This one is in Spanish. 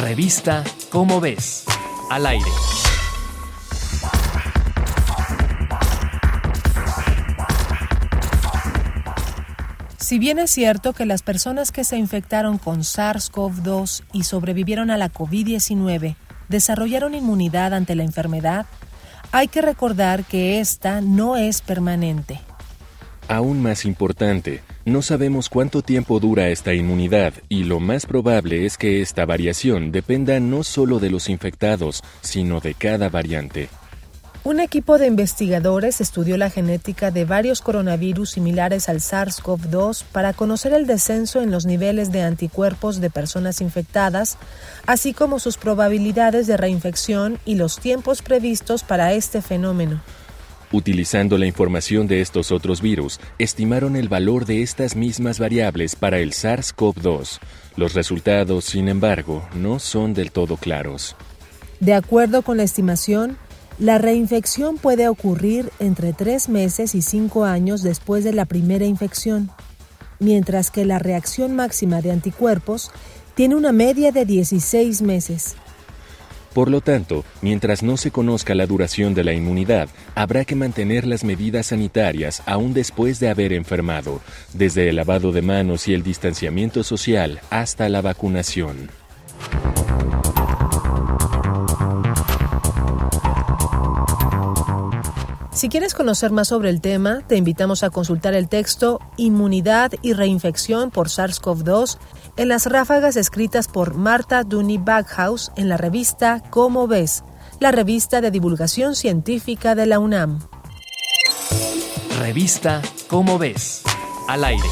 Revista Cómo ves, al aire. Si bien es cierto que las personas que se infectaron con SARS-CoV-2 y sobrevivieron a la COVID-19 desarrollaron inmunidad ante la enfermedad, hay que recordar que esta no es permanente. Aún más importante, no sabemos cuánto tiempo dura esta inmunidad y lo más probable es que esta variación dependa no solo de los infectados, sino de cada variante. Un equipo de investigadores estudió la genética de varios coronavirus similares al SARS-CoV-2 para conocer el descenso en los niveles de anticuerpos de personas infectadas, así como sus probabilidades de reinfección y los tiempos previstos para este fenómeno. Utilizando la información de estos otros virus, estimaron el valor de estas mismas variables para el SARS-CoV-2. Los resultados, sin embargo, no son del todo claros. De acuerdo con la estimación, la reinfección puede ocurrir entre tres meses y cinco años después de la primera infección, mientras que la reacción máxima de anticuerpos tiene una media de 16 meses. Por lo tanto, mientras no se conozca la duración de la inmunidad, habrá que mantener las medidas sanitarias aún después de haber enfermado, desde el lavado de manos y el distanciamiento social hasta la vacunación. Si quieres conocer más sobre el tema, te invitamos a consultar el texto Inmunidad y reinfección por SARS-CoV-2 en las ráfagas escritas por Marta Dooney Backhouse en la revista Cómo ves, la revista de divulgación científica de la UNAM. Revista Cómo ves, al aire.